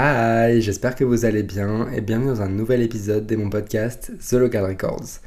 Hi, j'espère que vous allez bien et bienvenue dans un nouvel épisode de mon podcast The Local Records.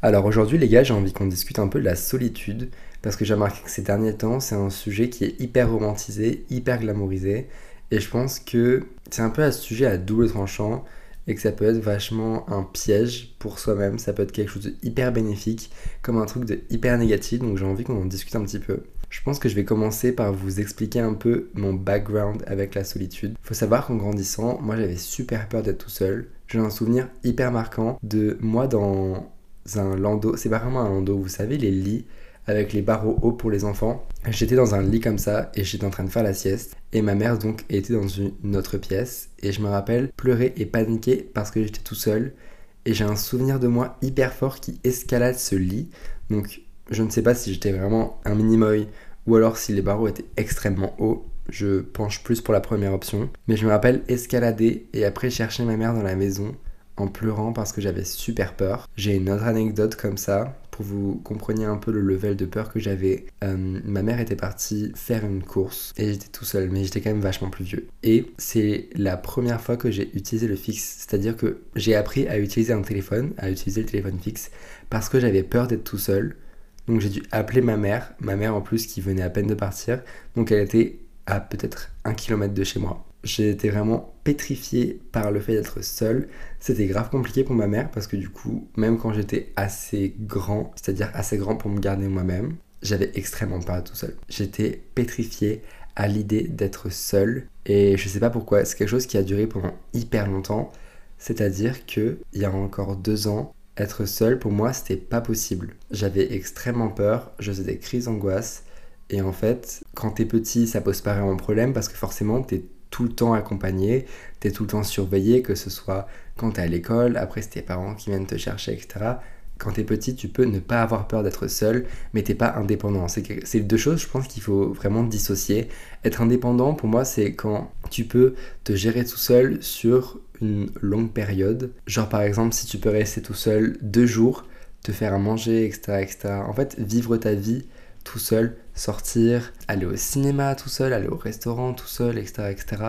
Alors aujourd'hui les gars, j'ai envie qu'on discute un peu de la solitude parce que j'ai remarqué que ces derniers temps, c'est un sujet qui est hyper romantisé, hyper glamourisé et je pense que c'est un peu un sujet à double tranchant et que ça peut être vachement un piège pour soi-même, ça peut être quelque chose de hyper bénéfique comme un truc de hyper négatif donc j'ai envie qu'on en discute un petit peu. Je pense que je vais commencer par vous expliquer un peu mon background avec la solitude. Faut savoir qu'en grandissant, moi j'avais super peur d'être tout seul. J'ai un souvenir hyper marquant de moi dans un landau. C'est pas vraiment un landau, vous savez, les lits avec les barreaux hauts pour les enfants. J'étais dans un lit comme ça et j'étais en train de faire la sieste. Et ma mère donc était dans une autre pièce. Et je me rappelle pleurer et paniquer parce que j'étais tout seul. Et j'ai un souvenir de moi hyper fort qui escalade ce lit. Donc je ne sais pas si j'étais vraiment un mini-moy ou alors si les barreaux étaient extrêmement hauts. Je penche plus pour la première option. Mais je me rappelle escalader et après chercher ma mère dans la maison en pleurant parce que j'avais super peur. J'ai une autre anecdote comme ça pour vous compreniez un peu le level de peur que j'avais. Euh, ma mère était partie faire une course et j'étais tout seul, mais j'étais quand même vachement plus vieux. Et c'est la première fois que j'ai utilisé le fixe, c'est-à-dire que j'ai appris à utiliser un téléphone, à utiliser le téléphone fixe, parce que j'avais peur d'être tout seul donc j'ai dû appeler ma mère, ma mère en plus qui venait à peine de partir. Donc elle était à peut-être un kilomètre de chez moi. J'ai été vraiment pétrifié par le fait d'être seul. C'était grave compliqué pour ma mère parce que du coup, même quand j'étais assez grand, c'est-à-dire assez grand pour me garder moi-même, j'avais extrêmement peur tout seul. J'étais pétrifié à l'idée d'être seul et je sais pas pourquoi, c'est quelque chose qui a duré pendant hyper longtemps. C'est-à-dire que il y a encore deux ans, être seul, pour moi, c'était pas possible. J'avais extrêmement peur, je faisais des crises d'angoisse. Et en fait, quand t'es petit, ça pose pas vraiment problème parce que forcément, t'es tout le temps accompagné, t'es tout le temps surveillé, que ce soit quand t'es à l'école, après c'est tes parents qui viennent te chercher, etc quand t'es petit, tu peux ne pas avoir peur d'être seul, mais t'es pas indépendant. C'est deux choses, je pense qu'il faut vraiment dissocier. Être indépendant, pour moi, c'est quand tu peux te gérer tout seul sur une longue période. Genre, par exemple, si tu peux rester tout seul deux jours, te faire à manger, etc., etc. En fait, vivre ta vie tout seul, sortir, aller au cinéma tout seul, aller au restaurant tout seul, etc., etc.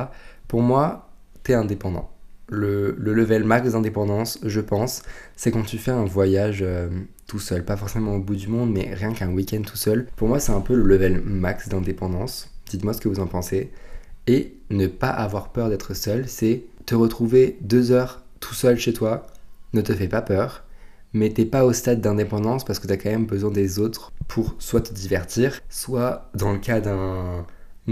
Pour moi, t'es indépendant le, level max d'indépendance, je pense, c'est quand tu fais un voyage euh, tout seul. Pas forcément au bout du monde, mais rien qu'un week-end tout seul. Pour moi, c'est un peu le level max d'indépendance. Dites-moi ce que vous en pensez. Et ne pas avoir peur d'être seul, c'est te retrouver deux heures tout seul chez toi. Ne te fais pas peur. Mais t'es pas au stade d'indépendance parce que t'as quand même besoin des autres pour soit te divertir, soit dans le cas d'un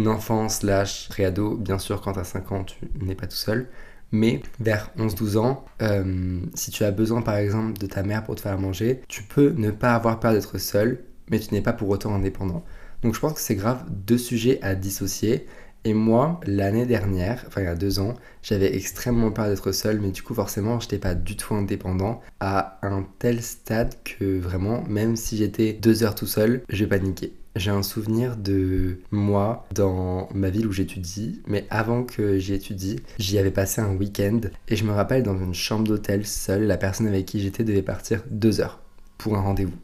enfant slash préado, bien sûr quand t'as 5 ans tu n'es pas tout seul, mais vers 11-12 ans, euh, si tu as besoin par exemple de ta mère pour te faire manger, tu peux ne pas avoir peur d'être seul, mais tu n'es pas pour autant indépendant. Donc je pense que c'est grave deux sujets à dissocier. Et moi, l'année dernière, enfin il y a deux ans, j'avais extrêmement peur d'être seul, mais du coup forcément, je n'étais pas du tout indépendant à un tel stade que vraiment, même si j'étais deux heures tout seul, j'ai paniqué. J'ai un souvenir de moi dans ma ville où j'étudie, mais avant que j'y étudie, j'y avais passé un week-end et je me rappelle dans une chambre d'hôtel seule, la personne avec qui j'étais devait partir deux heures pour un rendez-vous.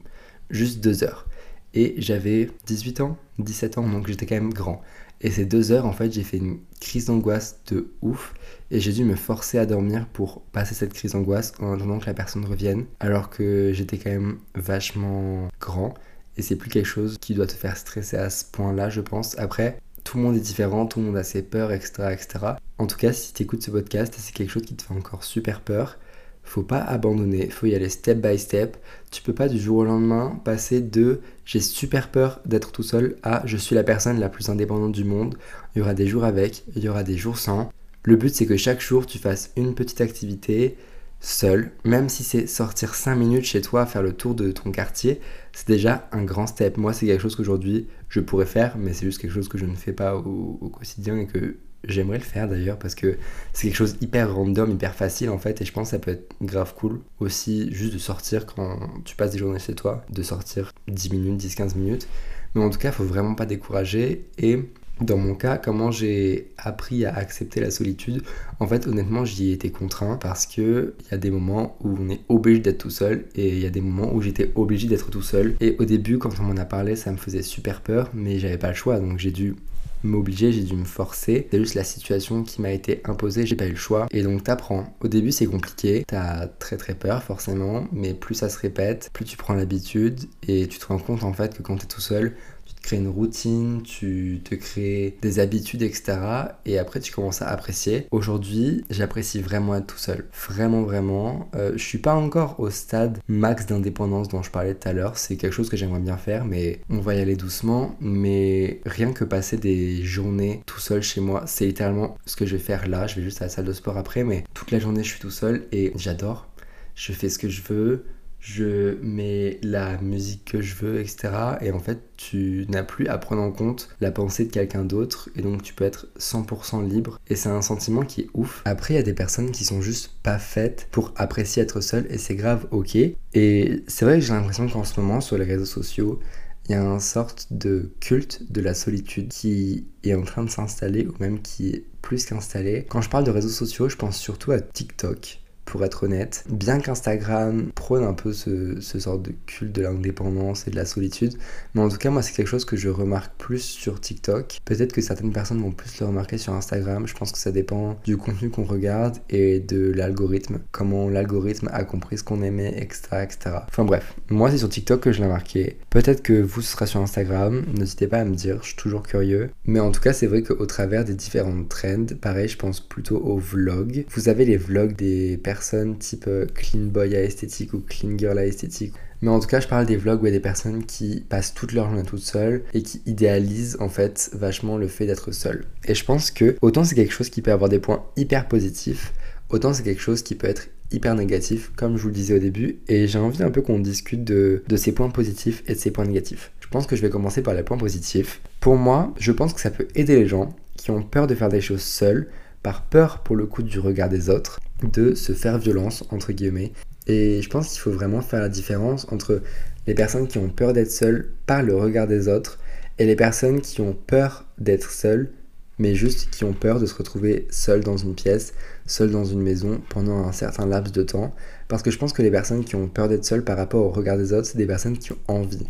Juste deux heures. Et j'avais 18 ans, 17 ans, donc j'étais quand même grand. Et ces deux heures, en fait, j'ai fait une crise d'angoisse de ouf. Et j'ai dû me forcer à dormir pour passer cette crise d'angoisse en attendant que la personne revienne. Alors que j'étais quand même vachement grand. Et c'est plus quelque chose qui doit te faire stresser à ce point-là, je pense. Après, tout le monde est différent, tout le monde a ses peurs, etc. etc. En tout cas, si tu écoutes ce podcast et c'est quelque chose qui te fait encore super peur, faut pas abandonner, faut y aller step by step. Tu peux pas du jour au lendemain passer de j'ai super peur d'être tout seul à je suis la personne la plus indépendante du monde. Il y aura des jours avec, il y aura des jours sans. Le but c'est que chaque jour tu fasses une petite activité, seul, même si c'est sortir 5 minutes chez toi, faire le tour de ton quartier, c'est déjà un grand step. Moi, c'est quelque chose qu'aujourd'hui je pourrais faire, mais c'est juste quelque chose que je ne fais pas au, quotidien et que j'aimerais le faire d'ailleurs parce que c'est quelque chose hyper random, hyper facile en fait, et je pense que ça peut être grave cool aussi juste de sortir quand tu passes des journées chez toi, de sortir 10 minutes, 10-15 minutes. Mais en tout cas, faut vraiment pas décourager et dans mon cas, comment j'ai appris à accepter la solitude En fait, honnêtement, j'y ai été contraint parce que il y a des moments où on est obligé d'être tout seul et il y a des moments où j'étais obligé d'être tout seul. Et au début, quand on m'en a parlé, ça me faisait super peur, mais j'avais pas le choix, donc j'ai dû m'obliger, j'ai dû me forcer. C'est juste la situation qui m'a été imposée, j'ai pas eu le choix. Et donc t'apprends. Au début c'est compliqué, t'as très très peur forcément, mais plus ça se répète, plus tu prends l'habitude et tu te rends compte en fait que quand t'es tout seul, crées une routine, tu te crées des habitudes, etc. Et après, tu commences à apprécier. Aujourd'hui, j'apprécie vraiment être tout seul. Vraiment, vraiment. Euh, je suis pas encore au stade max d'indépendance dont je parlais tout à l'heure. C'est quelque chose que j'aimerais bien faire, mais on va y aller doucement. Mais rien que passer des journées tout seul chez moi, c'est littéralement ce que je vais faire là. Je vais juste à la salle de sport après, mais toute la journée, je suis tout seul et j'adore. Je fais ce que je veux je mets la musique que je veux, etc. Et en fait, tu n'as plus à prendre en compte la pensée de quelqu'un d'autre, et donc tu peux être 100% libre. Et c'est un sentiment qui est ouf. Après, il y a des personnes qui sont juste pas faites pour apprécier être seul, et c'est grave, ok. Et c'est vrai que j'ai l'impression qu'en ce moment, sur les réseaux sociaux, il y a une sorte de culte de la solitude qui est en train de s'installer, ou même qui est plus qu'installé. Quand je parle de réseaux sociaux, je pense surtout à TikTok pour être honnête. Bien qu'Instagram prône un peu ce, ce sort de culte de l'indépendance et de la solitude, mais en tout cas, moi, c'est quelque chose que je remarque plus sur TikTok. Peut-être que certaines personnes vont plus le remarquer sur Instagram. Je pense que ça dépend du contenu qu'on regarde et de l'algorithme, comment l'algorithme a compris ce qu'on aimait, etc., etc. Enfin bref, moi, c'est sur TikTok que je l'ai remarqué. Peut-être que vous, ce sera sur Instagram. N'hésitez pas à me dire, je suis toujours curieux. Mais en tout cas, c'est vrai qu'au travers des différentes trends, pareil, je pense plutôt aux vlogs. Vous avez les vlogs des personnes type euh, clean boy à esthétique ou clean girl à esthétique. Mais en tout cas, je parle des vlogs y a des personnes qui passent toute leur journée toutes seules et qui idéalisent en fait vachement le fait d'être seul. Et je pense que autant c'est quelque chose qui peut avoir des points hyper positifs, autant c'est quelque chose qui peut être hyper négatif, comme je vous le disais au début, et j'ai envie un peu qu'on discute de, de ces points positifs et de ces points négatifs. Je pense que je vais commencer par les points positifs. Pour moi, je pense que ça peut aider les gens qui ont peur de faire des choses seuls, par peur pour le coup du regard des autres, de se faire violence, entre guillemets. Et je pense qu'il faut vraiment faire la différence entre les personnes qui ont peur d'être seules par le regard des autres et les personnes qui ont peur d'être seules, mais juste qui ont peur de se retrouver seules dans une pièce, seules dans une maison pendant un certain laps de temps. Parce que je pense que les personnes qui ont peur d'être seules par rapport au regard des autres, c'est des personnes qui ont envie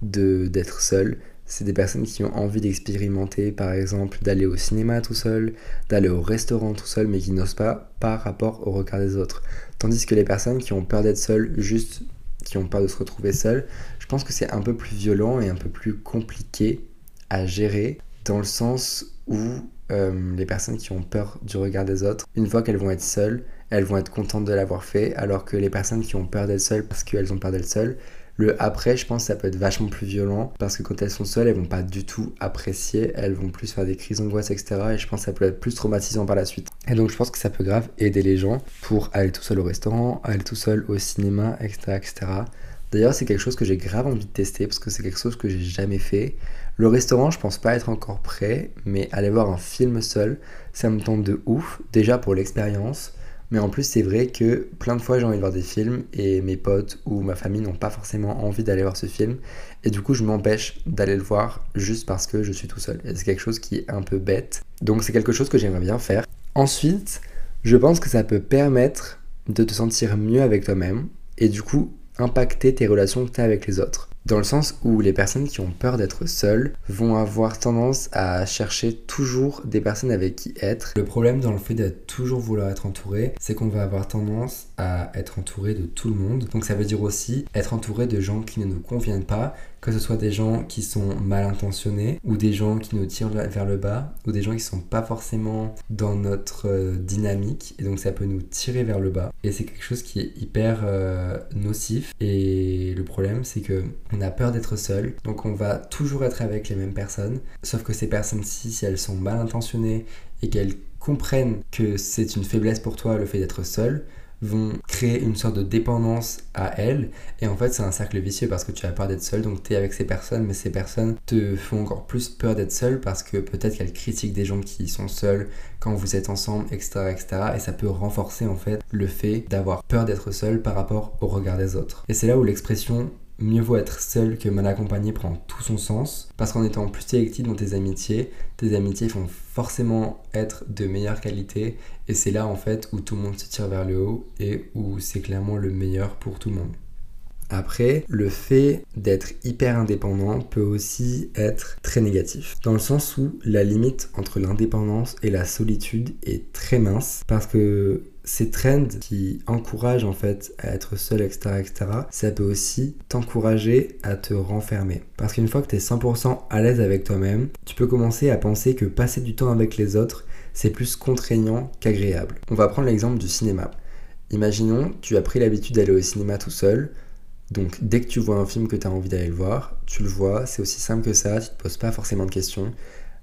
d'être seules, c'est des personnes qui ont envie d'expérimenter, par exemple, d'aller au cinéma tout seul, d'aller au restaurant tout seul, mais qui n'osent pas par rapport au regard des autres. Tandis que les personnes qui ont peur d'être seules, juste qui ont peur de se retrouver seules, je pense que c'est un peu plus violent et un peu plus compliqué à gérer, dans le sens où euh, les personnes qui ont peur du regard des autres, une fois qu'elles vont être seules, elles vont être contentes de l'avoir fait, alors que les personnes qui ont peur d'être seules parce qu'elles ont peur d'être seules, le après, je pense, ça peut être vachement plus violent parce que quand elles sont seules, elles vont pas du tout apprécier, elles vont plus faire des crises d'angoisse, etc. Et je pense que ça peut être plus traumatisant par la suite. Et donc, je pense que ça peut grave aider les gens pour aller tout seul au restaurant, aller tout seul au cinéma, etc. etc. D'ailleurs, c'est quelque chose que j'ai grave envie de tester parce que c'est quelque chose que j'ai jamais fait. Le restaurant, je pense pas être encore prêt, mais aller voir un film seul, ça me tente de ouf. Déjà pour l'expérience, mais en plus, c'est vrai que plein de fois, j'ai envie de voir des films et mes potes ou ma famille n'ont pas forcément envie d'aller voir ce film. Et du coup, je m'empêche d'aller le voir juste parce que je suis tout seul. Et c'est quelque chose qui est un peu bête. Donc, c'est quelque chose que j'aimerais bien faire. Ensuite, je pense que ça peut permettre de te sentir mieux avec toi-même et du coup, impacter tes relations que tu as avec les autres. Dans le sens où les personnes qui ont peur d'être seules vont avoir tendance à chercher toujours des personnes avec qui être. Le problème dans le fait d'être toujours vouloir être entouré, c'est qu'on va avoir tendance à être entouré de tout le monde. Donc ça veut dire aussi être entouré de gens qui ne nous conviennent pas, que ce soit des gens qui sont mal intentionnés ou des gens qui nous tirent vers le bas ou des gens qui sont pas forcément dans notre euh, dynamique et donc ça peut nous tirer vers le bas. Et c'est quelque chose qui est hyper euh, nocif et le problème c'est que on a peur d'être seul donc on va toujours être avec les mêmes personnes sauf que ces personnes-ci si elles sont mal intentionnées et qu'elles comprennent que c'est une faiblesse pour toi le fait d'être seul vont créer une sorte de dépendance à elles. Et en fait, c'est un cercle vicieux parce que tu as peur d'être seul, donc tu es avec ces personnes, mais ces personnes te font encore plus peur d'être seul parce que peut-être qu'elles critiquent des gens qui sont seuls quand vous êtes ensemble, etc., etc. Et ça peut renforcer en fait le fait d'avoir peur d'être seul par rapport au regard des autres. Et c'est là où l'expression mieux vaut être seul que mal accompagné prend tout son sens. Parce qu'en étant plus sélectif dans tes amitiés, tes amitiés vont forcément être de meilleure qualité. Et c'est là en fait où tout le monde se tire vers le haut et où c'est clairement le meilleur pour tout le monde. Après, le fait d'être hyper indépendant peut aussi être très négatif, dans le sens où la limite entre l'indépendance et la solitude est très mince, parce que ces trends qui encouragent en fait à être seul, etc., etc., ça peut aussi t'encourager à te renfermer. Parce qu'une fois que tu es 100% à l'aise avec toi-même, tu peux commencer à penser que passer du temps avec les autres, c'est plus contraignant qu'agréable. On va prendre l'exemple du cinéma. Imaginons, tu as pris l'habitude d'aller au cinéma tout seul, donc dès que tu vois un film que tu as envie d'aller le voir, tu le vois, c'est aussi simple que ça, tu te poses pas forcément de questions.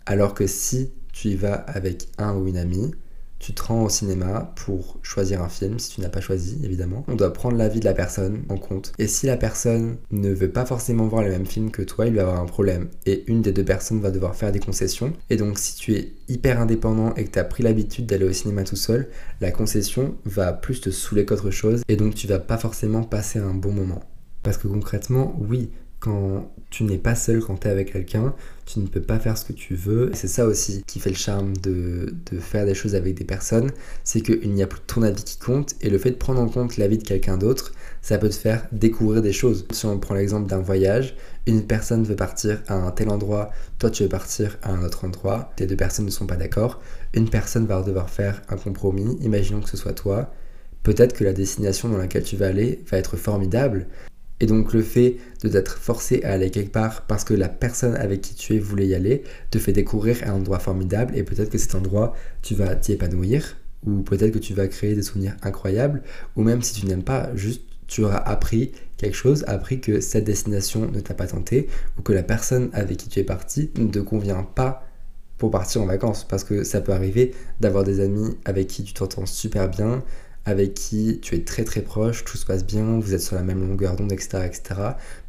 Alors que si tu y vas avec un ou une amie, tu te rends au cinéma pour choisir un film, si tu n'as pas choisi évidemment. On doit prendre l'avis de la personne en compte. Et si la personne ne veut pas forcément voir le même film que toi, il va avoir un problème. Et une des deux personnes va devoir faire des concessions. Et donc si tu es hyper indépendant et que tu as pris l'habitude d'aller au cinéma tout seul, la concession va plus te saouler qu'autre chose. Et donc tu vas pas forcément passer un bon moment. Parce que concrètement, oui, quand tu n'es pas seul, quand tu es avec quelqu'un, tu ne peux pas faire ce que tu veux. C'est ça aussi qui fait le charme de, faire des choses avec des personnes, c'est qu'il n'y a plus ton avis qui compte et le fait de prendre en compte l'avis de quelqu'un d'autre, ça peut te faire découvrir des choses. Si on prend l'exemple d'un voyage, une personne veut partir à un tel endroit, toi tu veux partir à un autre endroit, tes deux personnes ne sont pas d'accord, une personne va devoir faire un compromis, imaginons que ce soit toi, peut-être que la destination dans laquelle tu vas aller va être formidable, et donc le fait de t'être forcé à aller quelque part parce que la personne avec qui tu es voulait y aller te fait découvrir un endroit formidable et peut-être que cet endroit tu vas t'y épanouir ou peut-être que tu vas créer des souvenirs incroyables ou même si tu n'aimes pas juste tu auras appris quelque chose, appris que cette destination ne t'a pas tenté ou que la personne avec qui tu es parti ne te convient pas pour partir en vacances parce que ça peut arriver d'avoir des amis avec qui tu t'entends super bien, avec qui tu es très très proche, tout se passe bien, vous êtes sur la même longueur d'onde, etc., etc.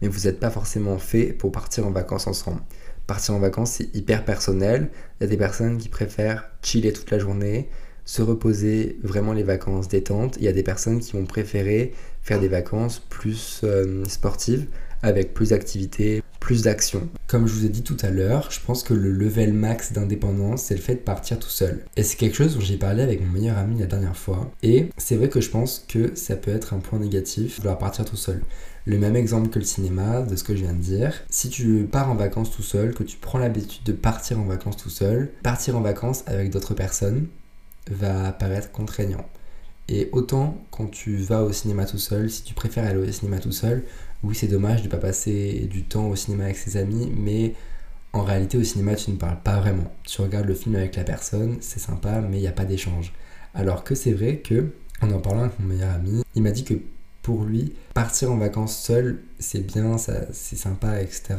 Mais vous n'êtes pas forcément fait pour partir en vacances ensemble. Partir en vacances, c'est hyper personnel. Il y a des personnes qui préfèrent chiller toute la journée, se reposer, vraiment les vacances détente. Il y a des personnes qui vont préférer faire des vacances plus euh, sportives, avec plus d'activités, plus d'action. Comme je vous ai dit tout à l'heure, je pense que le level max d'indépendance, c'est le fait de partir tout seul. Et c'est quelque chose dont j'ai parlé avec mon meilleur ami la dernière fois. Et c'est vrai que je pense que ça peut être un point négatif de vouloir partir tout seul. Le même exemple que le cinéma, de ce que je viens de dire. Si tu pars en vacances tout seul, que tu prends l'habitude de partir en vacances tout seul, partir en vacances avec d'autres personnes va paraître contraignant. Et autant quand tu vas au cinéma tout seul, si tu préfères aller au cinéma tout seul, oui, c'est dommage de ne pas passer du temps au cinéma avec ses amis, mais en réalité, au cinéma, tu ne parles pas vraiment. Tu regardes le film avec la personne, c'est sympa, mais il n'y a pas d'échange. Alors que c'est vrai que, en en parlant avec mon meilleur ami, il m'a dit que pour lui, partir en vacances seul, c'est bien, c'est sympa, etc.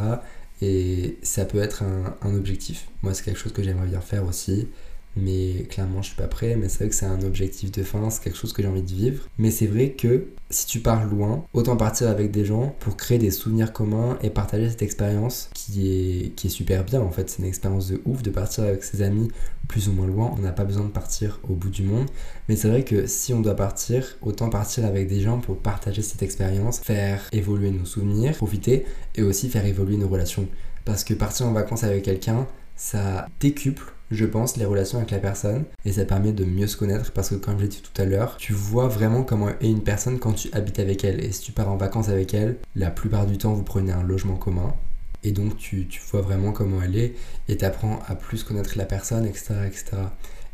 Et ça peut être un, un objectif. Moi, c'est quelque chose que j'aimerais bien faire aussi mais clairement je suis pas prêt. Mais c'est vrai que c'est un objectif de fin, c'est quelque chose que j'ai envie de vivre. Mais c'est vrai que si tu pars loin, autant partir avec des gens pour créer des souvenirs communs et partager cette expérience qui est, qui est super bien en fait. C'est une expérience de ouf de partir avec ses amis plus ou moins loin. On n'a pas besoin de partir au bout du monde. Mais c'est vrai que si on doit partir, autant partir avec des gens pour partager cette expérience, faire évoluer nos souvenirs, profiter et aussi faire évoluer nos relations. Parce que partir en vacances avec quelqu'un, ça décuple je pense, les relations avec la personne et ça permet de mieux se connaître parce que comme je l'ai dit tout à l'heure, tu vois vraiment comment est une personne quand tu habites avec elle et si tu pars en vacances avec elle, la plupart du temps vous prenez un logement commun et donc tu, vois vraiment comment elle est et tu apprends à plus connaître la personne, etc. etc.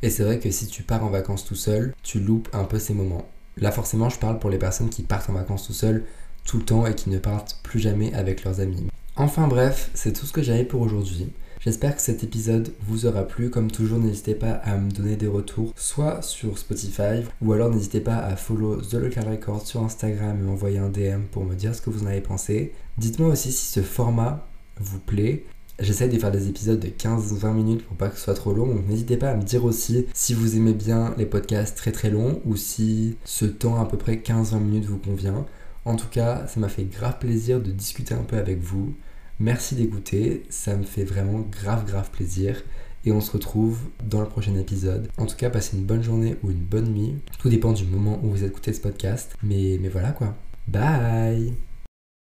Et c'est vrai que si tu pars en vacances tout seul, tu loupes un peu ces moments. Là forcément je parle pour les personnes qui partent en vacances tout seul tout le temps et qui ne partent plus jamais avec leurs amis. Enfin bref, c'est tout ce que j'avais pour aujourd'hui. J'espère que cet épisode vous aura plu. Comme toujours, n'hésitez pas à me donner des retours, soit sur Spotify, ou alors n'hésitez pas à follow The Local Record sur Instagram et m'envoyer un DM pour me dire ce que vous en avez pensé. Dites-moi aussi si ce format vous plaît. J'essaie de faire des épisodes de 15-20 minutes pour pas que ce soit trop long, donc n'hésitez pas à me dire aussi si vous aimez bien les podcasts très très longs ou si ce temps à peu près 15-20 minutes vous convient. En tout cas, ça m'a fait grave plaisir de discuter un peu avec vous. Merci d'écouter, ça me fait vraiment grave grave plaisir et on se retrouve dans le prochain épisode. En tout cas, passez une bonne journée ou une bonne nuit. Tout dépend du moment où vous écoutez ce podcast. Mais, mais voilà quoi. Bye